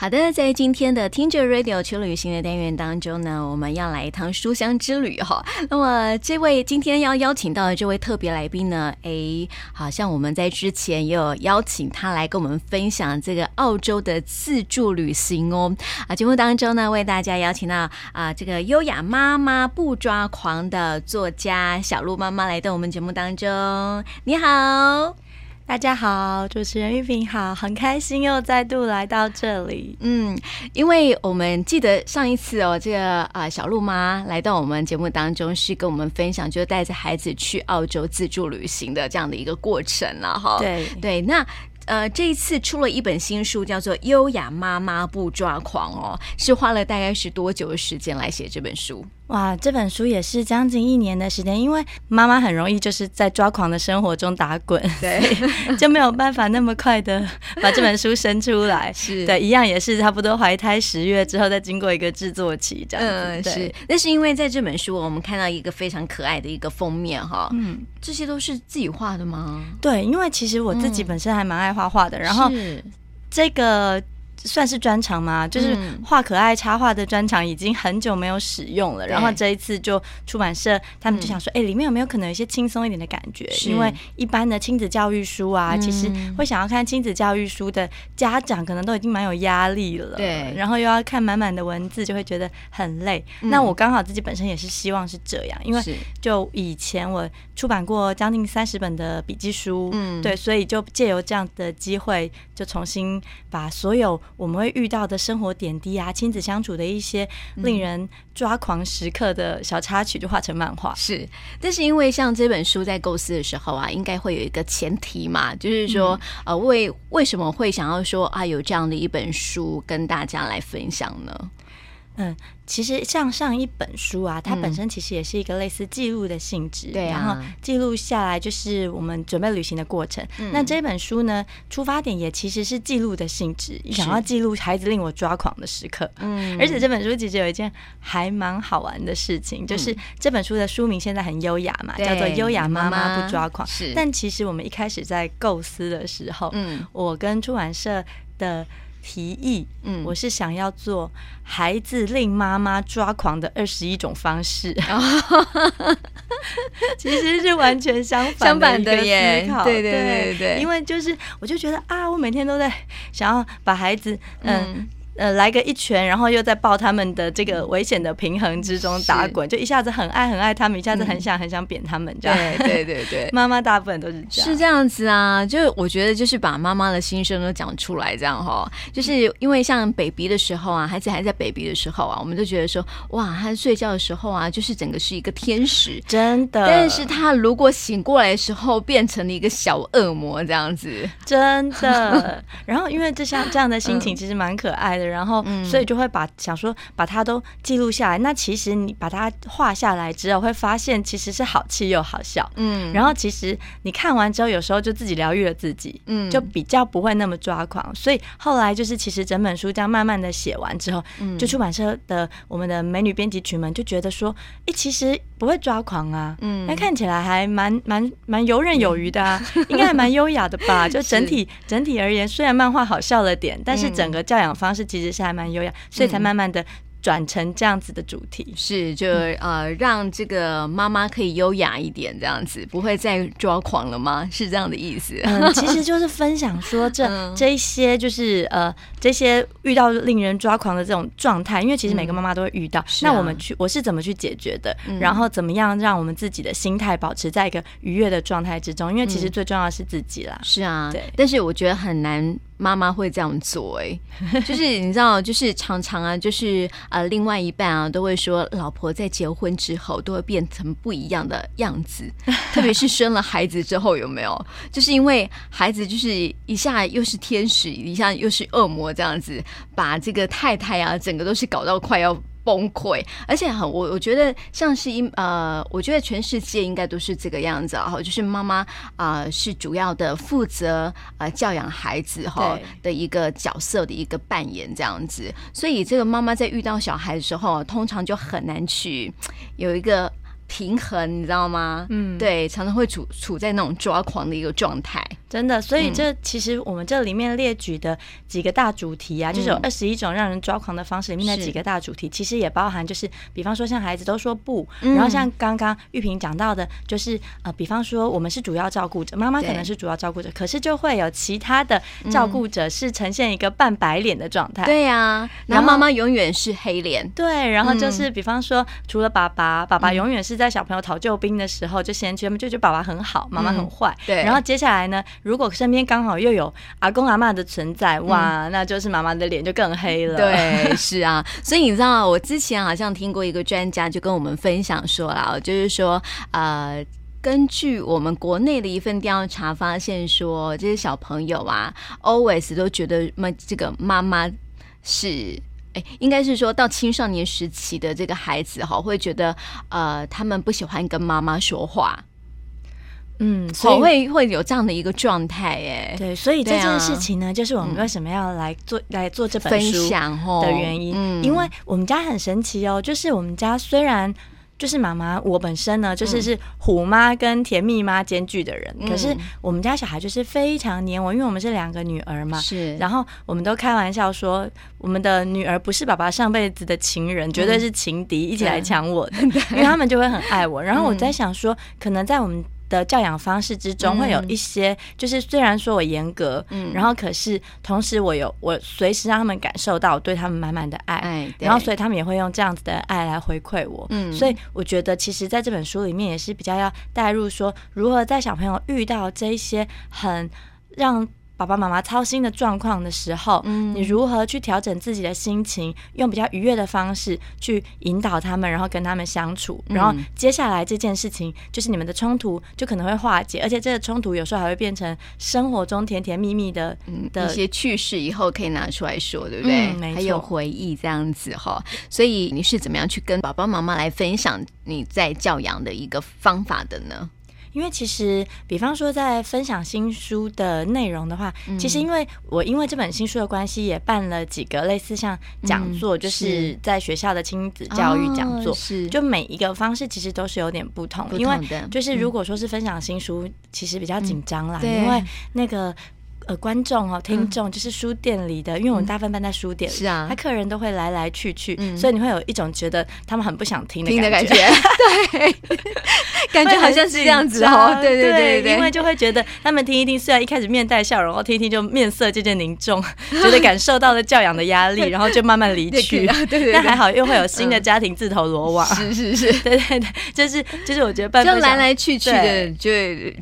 好的，在今天的听着 Radio 去旅行的单元当中呢，我们要来一趟书香之旅哈。那么，这位今天要邀请到的这位特别来宾呢，诶，好像我们在之前也有邀请他来跟我们分享这个澳洲的自助旅行哦。啊，节目当中呢，为大家邀请到啊这个优雅妈妈不抓狂的作家小鹿妈妈来到我们节目当中。你好。大家好，主持人玉萍好，很开心又再度来到这里。嗯，因为我们记得上一次哦，这个啊小鹿妈来到我们节目当中，是跟我们分享，就是带着孩子去澳洲自助旅行的这样的一个过程了哈。对对，那。呃，这一次出了一本新书，叫做《优雅妈妈不抓狂》哦，是花了大概是多久的时间来写这本书？哇，这本书也是将近一年的时间，因为妈妈很容易就是在抓狂的生活中打滚，对，就没有办法那么快的把这本书生出来。是对，一样也是差不多怀胎十月之后，再经过一个制作期这样子。嗯，是。那是因为在这本书，我们看到一个非常可爱的一个封面哈，嗯，这些都是自己画的吗？对，因为其实我自己本身还蛮爱画。画画的，然后这个。算是专长吗？就是画可爱插画的专长已经很久没有使用了。嗯、然后这一次就出版社他们就想说，哎、嗯欸，里面有没有可能有一些轻松一点的感觉？因为一般的亲子教育书啊，嗯、其实会想要看亲子教育书的家长可能都已经蛮有压力了。对，然后又要看满满的文字，就会觉得很累。嗯、那我刚好自己本身也是希望是这样，因为就以前我出版过将近三十本的笔记书，嗯，对，所以就借由这样的机会，就重新把所有。我们会遇到的生活点滴啊，亲子相处的一些令人抓狂时刻的小插曲，就画成漫画。是，但是因为像这本书在构思的时候啊，应该会有一个前提嘛，就是说，嗯、呃，为为什么会想要说啊，有这样的一本书跟大家来分享呢？嗯，其实像上一本书啊，它本身其实也是一个类似记录的性质，对、嗯，然后记录下来就是我们准备旅行的过程。嗯、那这本书呢，出发点也其实是记录的性质，想要记录孩子令我抓狂的时刻。嗯，而且这本书其实有一件还蛮好玩的事情，就是这本书的书名现在很优雅嘛，嗯、叫做《优雅妈妈不抓狂》。是，但其实我们一开始在构思的时候，嗯，我跟出版社的。提议，嗯，我是想要做孩子令妈妈抓狂的二十一种方式，其实是完全相反的一个思考，对对对对对，因为就是我就觉得啊，我每天都在想要把孩子，嗯。嗯呃，来个一拳，然后又在抱他们的这个危险的平衡之中打滚，就一下子很爱很爱他们，一下子很想很想扁他们，这样。对对对对，妈妈大部分都是这样。是这样子啊，就我觉得就是把妈妈的心声都讲出来，这样哈。就是因为像 baby 的时候啊，孩子还在 baby 的时候啊，我们就觉得说，哇，他睡觉的时候啊，就是整个是一个天使，真的。但是他如果醒过来的时候，变成了一个小恶魔这样子，真的。然后因为这像这样的心情，其实蛮可爱的。然后，所以就会把想说把它都记录下来。那其实你把它画下来之后，会发现其实是好气又好笑。嗯，然后其实你看完之后，有时候就自己疗愈了自己，嗯，就比较不会那么抓狂。所以后来就是，其实整本书这样慢慢的写完之后，就出版社的我们的美女编辑群们就觉得说，哎，其实不会抓狂啊，嗯，那看起来还蛮蛮蛮游刃有余的啊，应该还蛮优雅的吧？就整体整体而言，虽然漫画好笑了点，但是整个教养方式其实是还蛮优雅，所以才慢慢的。转成这样子的主题是，就呃，让这个妈妈可以优雅一点，这样子不会再抓狂了吗？是这样的意思？嗯，其实就是分享说这、嗯、这一些就是呃这些遇到令人抓狂的这种状态，因为其实每个妈妈都会遇到。嗯、那我们去我是怎么去解决的？嗯、然后怎么样让我们自己的心态保持在一个愉悦的状态之中？因为其实最重要的是自己啦。是啊，对。但是我觉得很难。妈妈会这样做，哎，就是你知道，就是常常啊，就是呃，另外一半啊，都会说，老婆在结婚之后都会变成不一样的样子，特别是生了孩子之后，有没有？就是因为孩子就是一下又是天使，一下又是恶魔，这样子，把这个太太啊，整个都是搞到快要。崩溃，而且很我我觉得像是一呃，我觉得全世界应该都是这个样子哈，就是妈妈啊、呃、是主要的负责呃教养孩子哈的一个角色的一个扮演这样子，所以这个妈妈在遇到小孩的时候，通常就很难去有一个平衡，你知道吗？嗯，对，常常会处处在那种抓狂的一个状态。真的，所以这其实我们这里面列举的几个大主题啊，嗯、就是有二十一种让人抓狂的方式里面的几个大主题，其实也包含就是，比方说像孩子都说不，嗯、然后像刚刚玉萍讲到的，就是呃，比方说我们是主要照顾者，妈妈可能是主要照顾者，可是就会有其他的照顾者是呈现一个半白脸的状态。对呀、啊，然后妈妈永远是黑脸。对，然后就是比方说，除了爸爸，爸爸永远是在小朋友讨救兵的时候就嫌弃他们，就觉得爸爸很好，妈妈很坏。对，然后接下来呢？如果身边刚好又有阿公阿妈的存在，哇，那就是妈妈的脸就更黑了。对，是啊，所以你知道，我之前好像听过一个专家就跟我们分享说啦，就是说，呃，根据我们国内的一份调查发现说，这些小朋友啊，always 都觉得妈这个妈妈是，哎，应该是说到青少年时期的这个孩子哈，会觉得呃，他们不喜欢跟妈妈说话。嗯，所以会会有这样的一个状态，哎，对，所以这件事情呢，就是我们为什么要来做来做这本书的原因，因为我们家很神奇哦，就是我们家虽然就是妈妈我本身呢，就是是虎妈跟甜蜜妈兼具的人，可是我们家小孩就是非常黏我，因为我们是两个女儿嘛，是，然后我们都开玩笑说，我们的女儿不是爸爸上辈子的情人，绝对是情敌，一起来抢我的，因为他们就会很爱我。然后我在想说，可能在我们的教养方式之中，会有一些，就是虽然说我严格，嗯，然后可是同时我有我随时让他们感受到我对他们满满的爱，然后所以他们也会用这样子的爱来回馈我，嗯，所以我觉得其实在这本书里面也是比较要带入说，如何在小朋友遇到这一些很让。爸爸妈妈操心的状况的时候，嗯，你如何去调整自己的心情，用比较愉悦的方式去引导他们，然后跟他们相处，然后接下来这件事情就是你们的冲突就可能会化解，而且这个冲突有时候还会变成生活中甜甜蜜蜜的的一些趣事，以后可以拿出来说，对不对？嗯，没错。还有回忆这样子哈。所以你是怎么样去跟爸爸妈妈来分享你在教养的一个方法的呢？因为其实，比方说在分享新书的内容的话，嗯、其实因为我因为这本新书的关系，也办了几个类似像讲座，嗯、就是在学校的亲子教育讲座，哦、是就每一个方式其实都是有点不同，不同的，因为就是如果说是分享新书，嗯、其实比较紧张啦，嗯、因为那个。呃，观众哦，听众就是书店里的，因为我们大部分办在书店，是啊，他客人都会来来去去，所以你会有一种觉得他们很不想听的感觉，对，感觉好像是这样子哦，对对对对，因为就会觉得他们听一听，虽然一开始面带笑容，然后听一听就面色渐渐凝重，觉得感受到了教养的压力，然后就慢慢离去，对对，但还好又会有新的家庭自投罗网，是 是是，对对对，就是就是我觉得办就来来去去的就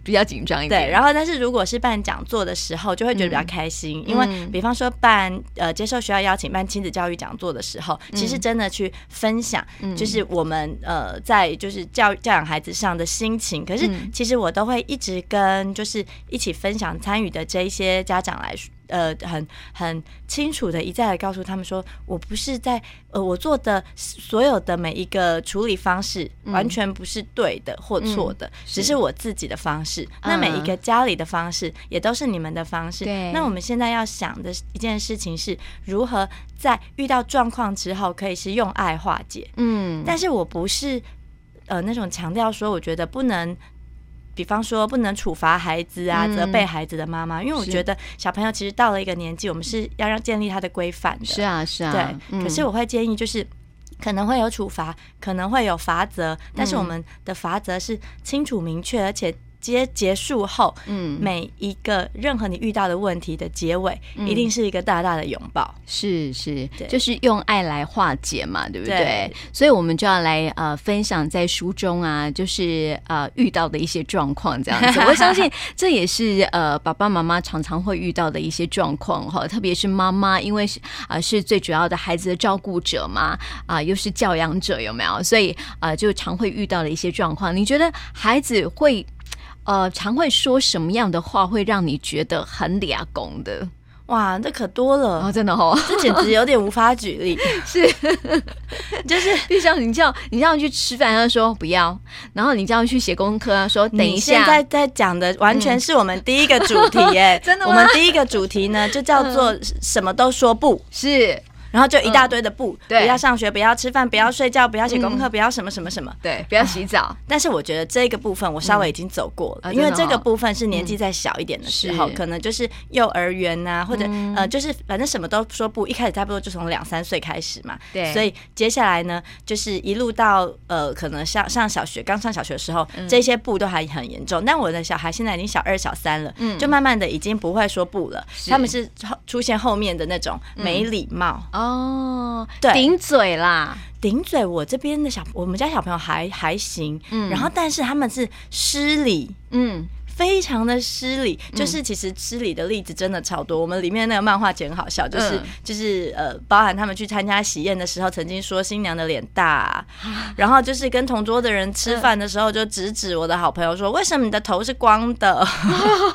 比较紧张一点，对，然后但是如果是办讲座的时候。就会觉得比较开心，因为比方说办呃接受学校邀请办亲子教育讲座的时候，其实真的去分享，就是我们呃在就是教教养孩子上的心情。可是其实我都会一直跟就是一起分享参与的这一些家长来说。呃，很很清楚的一再的告诉他们说，我不是在呃，我做的所有的每一个处理方式，完全不是对的或错的，嗯、只是我自己的方式。是那每一个家里的方式，也都是你们的方式。对。那我们现在要想的一件事情是，如何在遇到状况之后，可以是用爱化解。嗯。但是我不是呃那种强调说，我觉得不能。比方说，不能处罚孩子啊，责备孩子的妈妈，因为我觉得小朋友其实到了一个年纪，我们是要让建立他的规范的。是啊，是啊。对，可是我会建议，就是可能会有处罚，可能会有罚则，但是我们的罚则是清楚明确，而且。结结束后，嗯，每一个任何你遇到的问题的结尾，一定是一个大大的拥抱，是是，就是用爱来化解嘛，对不对？所以，我们就要来呃分享在书中啊，就是呃遇到的一些状况这样子。我相信这也是呃爸爸妈妈常常会遇到的一些状况哈，特别是妈妈，因为是啊是最主要的孩子的照顾者嘛，啊又是教养者，有没有？所以啊就常会遇到的一些状况。你觉得孩子会？呃，常会说什么样的话会让你觉得很俩公的？哇，这可多了，哦、真的哦，这简直有点无法举例。是，就是，就像你叫你叫去吃饭，他说不要；然后你叫去写功课，他说等一下。现在在讲的完全是我们第一个主题，耶，真的？我们第一个主题呢，就叫做什么都说不是。然后就一大堆的不，对，不要上学，不要吃饭，不要睡觉，不要写功课，不要什么什么什么，对，不要洗澡。但是我觉得这个部分我稍微已经走过了，因为这个部分是年纪再小一点的时候，可能就是幼儿园呐，或者呃，就是反正什么都说不，一开始差不多就从两三岁开始嘛，对，所以接下来呢，就是一路到呃，可能上上小学，刚上小学的时候，这些不都还很严重。但我的小孩现在已经小二、小三了，就慢慢的已经不会说不了，他们是出现后面的那种没礼貌哦，对，顶嘴啦，顶嘴。我这边的小，我们家小朋友还还行，嗯，然后但是他们是失礼，嗯。非常的失礼，就是其实失礼的例子真的超多。我们里面那个漫画简好笑，就是就是呃，包含他们去参加喜宴的时候，曾经说新娘的脸大，然后就是跟同桌的人吃饭的时候，就直指我的好朋友说：“为什么你的头是光的？”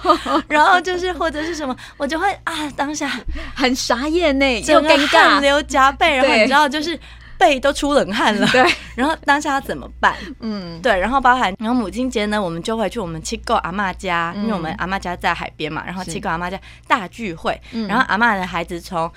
然后就是或者是什么，我就会啊，当下很傻眼呢，就尴尬，汗流浃背，然后你知道就是。背都出冷汗了，对，然后当下要怎么办？嗯，对，然后包含，然后母亲节呢，我们就会去我们七个阿妈家，因为我们阿妈家在海边嘛，然后七个阿妈家大聚会，然后阿妈的孩子从。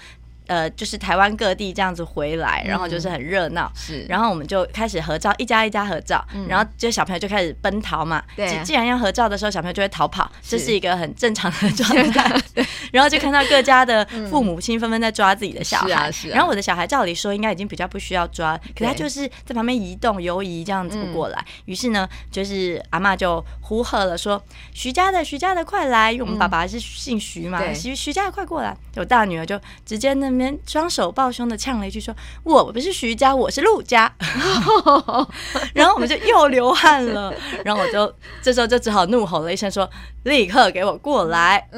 呃，就是台湾各地这样子回来，然后就是很热闹，是，然后我们就开始合照，一家一家合照，然后就小朋友就开始奔逃嘛，对，既然要合照的时候，小朋友就会逃跑，这是一个很正常的状态，然后就看到各家的父母亲纷纷在抓自己的小孩，是然后我的小孩照理说应该已经比较不需要抓，可他就是在旁边移动游移这样子过来，于是呢，就是阿妈就呼喝了说：“徐家的，徐家的，快来！”因为我们爸爸是姓徐嘛，徐徐家的快过来，我大女儿就直接那。双手抱胸的呛了一句说：“我不是徐家，我是陆家。”然后我们就又流汗了，然后我就这时候就只好怒吼了一声说：“立刻给我过来！”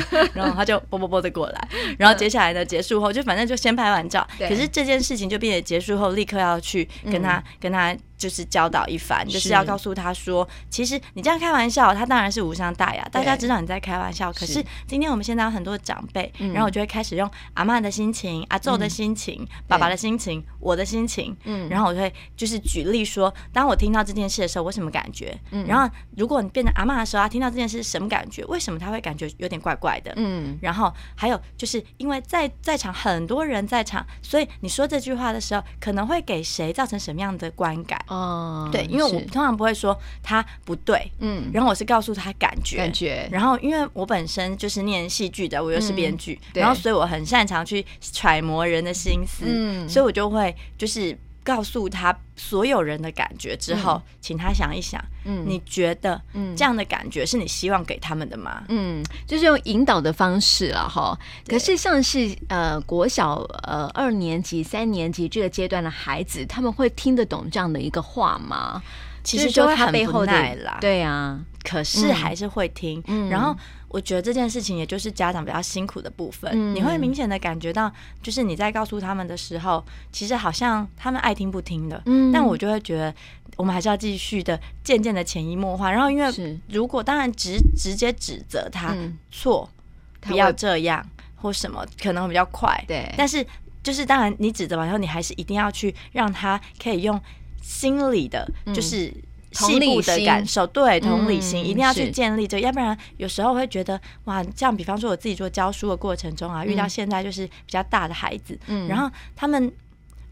然后他就啵啵啵的过来。然后接下来呢，结束后就反正就先拍完照，可是这件事情就变得结束后立刻要去跟他跟他。就是教导一番，就是要告诉他说，其实你这样开玩笑，他当然是无伤大雅，大家知道你在开玩笑。可是今天我们现在有很多长辈，然后我就会开始用阿嬷的心情、阿祖的心情、爸爸的心情、我的心情，嗯，然后我就会就是举例说，当我听到这件事的时候，我什么感觉？嗯然后如果你变成阿嬷的时候，他听到这件事什么感觉？为什么他会感觉有点怪怪的？嗯，然后还有就是因为在在场很多人在场，所以你说这句话的时候，可能会给谁造成什么样的观感？哦，对，因为我通常不会说他不对，嗯，然后我是告诉他感觉，感觉，然后因为我本身就是念戏剧的，我又是编剧，然后所以我很擅长去揣摩人的心思，嗯，所以我就会就是告诉他所有人的感觉之后，请他想一想，嗯，你觉得，嗯，这样的感觉是你希望给他们的吗？嗯，就是用引导的方式了哈。可是像是呃国小呃二年级、三年级这个阶段的孩子，他们会听得懂这样的一个话吗？其实就他背后的啦，对啊，可是还是会听，然后。我觉得这件事情也就是家长比较辛苦的部分，嗯、你会明显的感觉到，就是你在告诉他们的时候，其实好像他们爱听不听的，嗯，但我就会觉得，我们还是要继续的，渐渐的潜移默化。然后，因为如果当然直直接指责他错，不要这样或什么，可能会比较快，对。但是就是当然你指责完以后，你还是一定要去让他可以用心理的，就是。细部的感受，对，同理心、嗯、一定要去建立这个，要不然有时候会觉得哇，这样比方说我自己做教书的过程中啊，嗯、遇到现在就是比较大的孩子，嗯，然后他们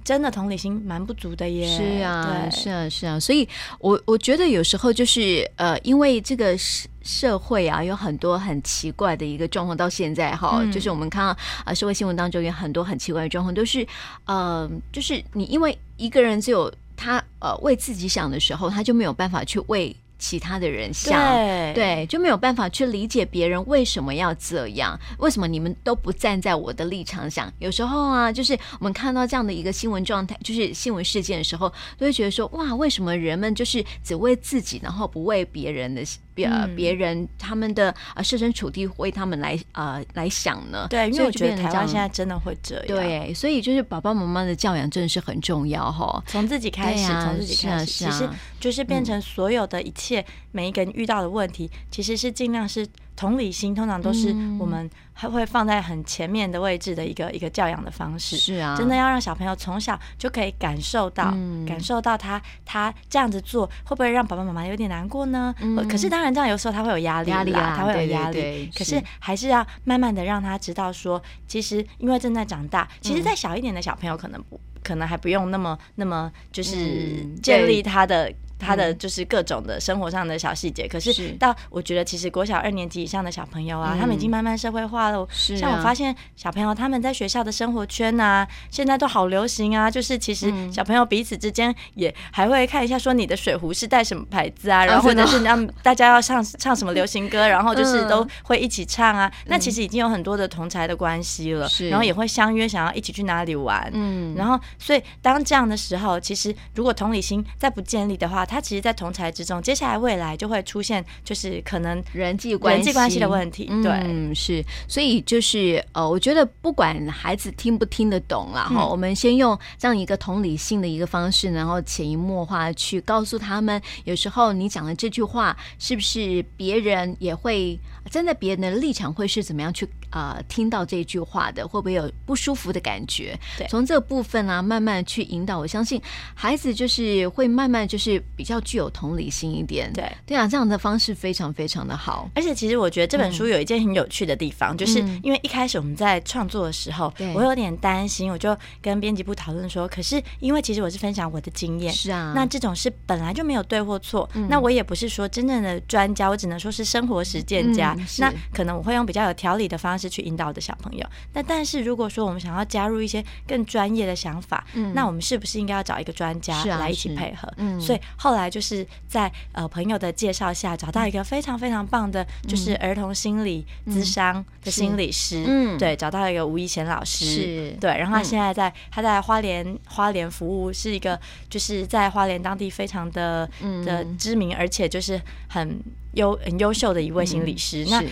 真的同理心蛮不足的耶，是啊，是啊，是啊，所以我我觉得有时候就是呃，因为这个社社会啊，有很多很奇怪的一个状况，到现在哈，嗯、就是我们看到啊，社会新闻当中有很多很奇怪的状况，都是呃，就是你因为一个人只有。他呃为自己想的时候，他就没有办法去为其他的人想，对，对，就没有办法去理解别人为什么要这样，为什么你们都不站在我的立场想？有时候啊，就是我们看到这样的一个新闻状态，就是新闻事件的时候，都会觉得说，哇，为什么人们就是只为自己，然后不为别人的？别别人他们的啊设身处地为他们来呃来想呢？对，因为我觉得台湾现在真的会这样。对，所以就是爸爸妈妈的教养真的是很重要哈。从自己开始，从自己开始，其实就是变成所有的一切，每一个人遇到的问题，其实是尽量是同理心通常都是我们还会放在很前面的位置的一个一个教养的方式。是啊，真的要让小朋友从小就可以感受到，嗯、感受到他他这样子做会不会让爸爸妈妈有点难过呢？嗯、可是当然这样有时候他会有压力，压力啊，他会有压力。可是还是要慢慢的让他知道说，其实因为正在长大，其实再小一点的小朋友可能不可能还不用那么那么就是建立他的。他的就是各种的生活上的小细节，可是到我觉得其实国小二年级以上的小朋友啊，他们已经慢慢社会化了。像我发现小朋友他们在学校的生活圈啊，现在都好流行啊。就是其实小朋友彼此之间也还会看一下，说你的水壶是带什么牌子啊，然后或者是让大家要唱唱什么流行歌，然后就是都会一起唱啊。那其实已经有很多的同才的关系了，然后也会相约想要一起去哪里玩。嗯，然后所以当这样的时候，其实如果同理心再不建立的话，他其实，在同才之中，接下来未来就会出现，就是可能人际关系、人际关系的问题。对，嗯，是，所以就是呃，我觉得不管孩子听不听得懂啦，哈、嗯，我们先用这样一个同理性的一个方式，然后潜移默化去告诉他们，有时候你讲的这句话，是不是别人也会站在别人的立场，会是怎么样去？啊、呃，听到这句话的会不会有不舒服的感觉？对，从这个部分啊，慢慢去引导，我相信孩子就是会慢慢就是比较具有同理心一点。对，对啊，这样的方式非常非常的好。而且其实我觉得这本书有一件很有趣的地方，嗯、就是因为一开始我们在创作的时候，对。我有点担心，我就跟编辑部讨论说，可是因为其实我是分享我的经验，是啊，那这种事本来就没有对或错，嗯、那我也不是说真正的专家，我只能说是生活实践家，嗯、那可能我会用比较有条理的方式。是去引导的小朋友，那但是如果说我们想要加入一些更专业的想法，嗯，那我们是不是应该要找一个专家来一起配合？嗯，所以后来就是在呃朋友的介绍下，找到一个非常非常棒的，就是儿童心理咨商的心理师，嗯，对，找到一个吴怡贤老师，是对，然后他现在在他在花莲花莲服务，是一个就是在花莲当地非常的的知名，而且就是很。优很优秀的一位心理师，嗯、那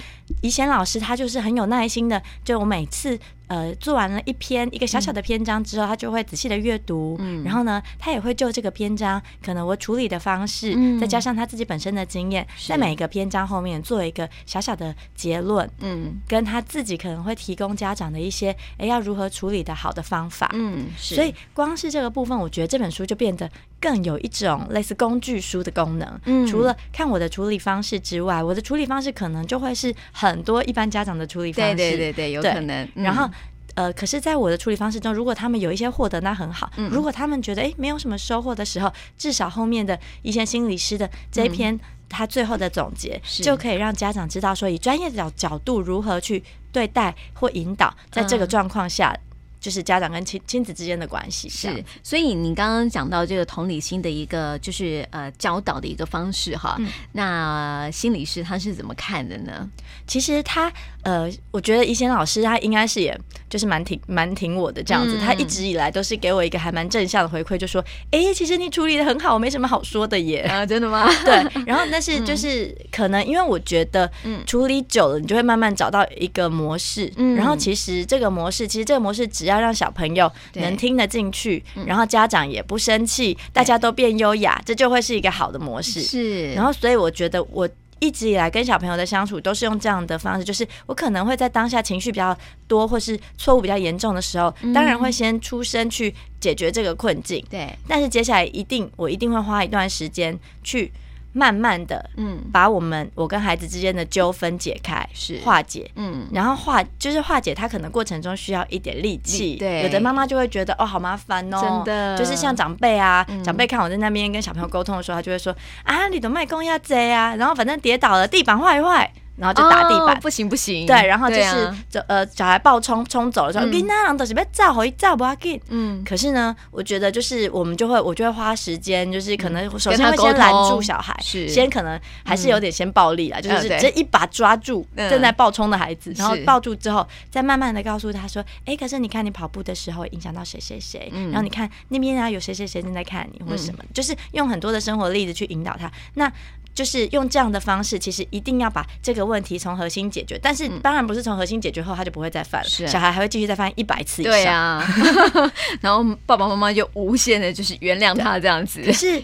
怡贤老师他就是很有耐心的，就我每次。呃，做完了一篇一个小小的篇章之后，他就会仔细的阅读，嗯，然后呢，他也会就这个篇章，可能我处理的方式，嗯，再加上他自己本身的经验，在每一个篇章后面做一个小小的结论，嗯，跟他自己可能会提供家长的一些，哎，要如何处理的好的方法，嗯，所以光是这个部分，我觉得这本书就变得更有一种类似工具书的功能，嗯，除了看我的处理方式之外，我的处理方式可能就会是很多一般家长的处理方式，对对对对，有可能，然后。呃，可是，在我的处理方式中，如果他们有一些获得，那很好。嗯、如果他们觉得诶没有什么收获的时候，至少后面的一些心理师的这一篇，他最后的总结，嗯、就可以让家长知道说，以专业的角角度如何去对待或引导，在这个状况下。嗯就是家长跟亲亲子之间的关系是，所以你刚刚讲到这个同理心的一个就是呃教导的一个方式哈，嗯、那心理师他是怎么看的呢？其实他呃，我觉得怡贤老师他应该是也就是蛮挺蛮挺我的这样子，嗯、他一直以来都是给我一个还蛮正向的回馈，就说哎、欸，其实你处理的很好，我没什么好说的耶啊，真的吗？对，然后但是就是可能因为我觉得嗯处理久了，你就会慢慢找到一个模式，嗯，然后其实这个模式其实这个模式只要要让小朋友能听得进去，然后家长也不生气，大家都变优雅，这就会是一个好的模式。是，然后所以我觉得我一直以来跟小朋友的相处都是用这样的方式，就是我可能会在当下情绪比较多或是错误比较严重的时候，当然会先出声去解决这个困境。对，但是接下来一定我一定会花一段时间去。慢慢的，嗯，把我们我跟孩子之间的纠纷解开，是。化解，嗯，然后化就是化解，他可能过程中需要一点力气，对，有的妈妈就会觉得哦，好麻烦哦，真的，就是像长辈啊，长辈看我在那边跟小朋友沟通的时候，他就会说啊，你的麦公要贼啊，然后反正跌倒了，地板坏坏。然后就打地板，不行不行。对，然后就是就呃，小孩暴冲冲走了之后，跟那样都是被炸回炸不要紧。嗯。可是呢，我觉得就是我们就会，我就会花时间，就是可能首先会先拦住小孩，是。先可能还是有点先暴力啦，就是直接一把抓住正在暴冲的孩子，然后抱住之后，再慢慢的告诉他说，哎，可是你看你跑步的时候影响到谁谁谁，然后你看那边啊有谁谁谁正在看你或者什么，就是用很多的生活例子去引导他。那。就是用这样的方式，其实一定要把这个问题从核心解决。但是当然不是从核心解决后，他就不会再犯了。是小孩还会继续再犯一百次以上。对啊，然后爸爸妈妈就无限的就是原谅他这样子。可是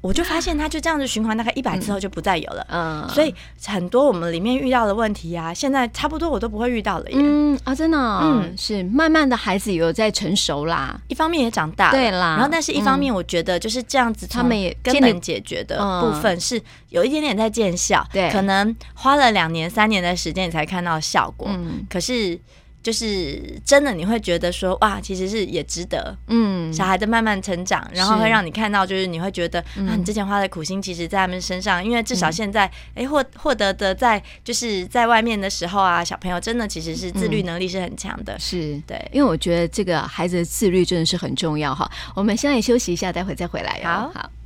我就发现他就这样子循环，大概一百次后就不再有了。嗯，所以很多我们里面遇到的问题啊，现在差不多我都不会遇到了耶。嗯啊，真的，嗯，是慢慢的孩子有在成熟啦，一方面也长大了，对啦。然后但是一方面我觉得就是这样子，他们也根本解决的部分是有一点点在见效，对，可能花了两年三年的时间你才看到效果，嗯，可是。就是真的，你会觉得说哇，其实是也值得。嗯，小孩的慢慢成长，然后会让你看到，就是你会觉得啊，你之前花的苦心，其实在他们身上，因为至少现在，哎，获获得的在就是在外面的时候啊，小朋友真的其实是自律能力是很强的。是对，因为我觉得这个孩子的自律真的是很重要哈。我们现在也休息一下，待会再回来。好好。